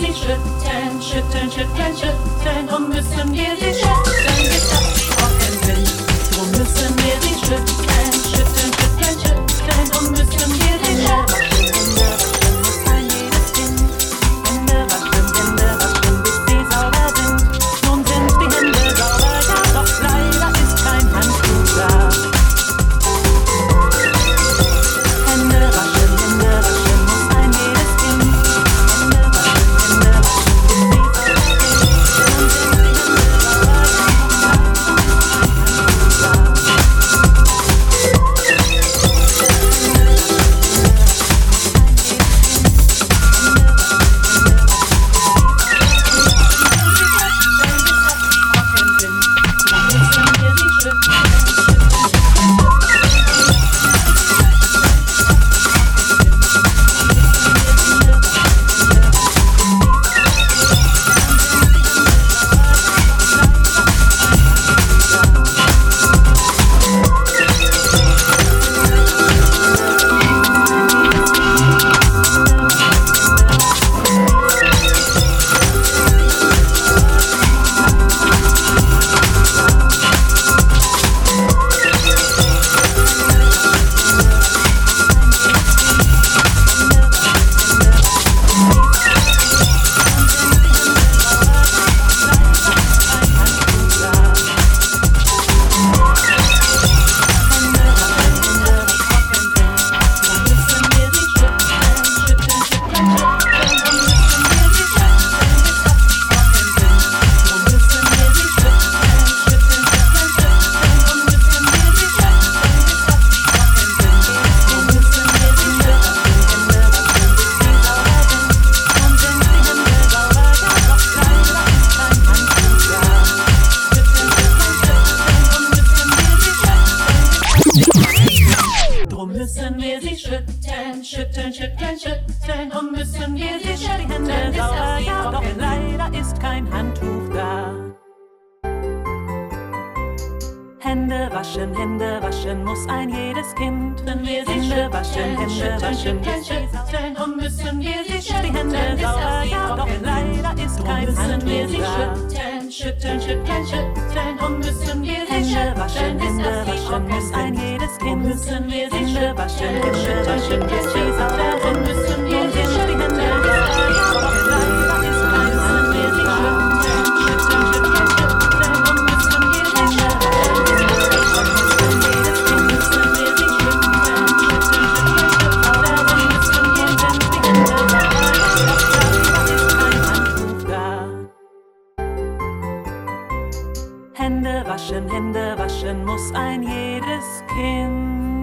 Dikkatin şu ten şu ten şu ten şu ten. O müssen wir dich schützen Getroffen sind Drum müssen wir dich schützen Schützen schützen schützen müssen wir dich schützen schütteln, schütteln, schütteln, schütteln und müssen wir sie Die schütteln, Hände sauber, ja, doch leider ist kein Handtuch da. Hände waschen, Hände waschen muss ein jedes Kind. Müssen wir sie Hände waschen, Hände waschen, schütteln, und müssen wir sie Die schütteln, Hände bis sauber, ja, doch leider ist kein Handtuch da. schütteln, schütteln, schütteln, schütteln und müssen wir doch trocken sind. leider ist kein Müssen wir sie schütteln, Hände waschen, Hände waschen muss ein jedes Kind.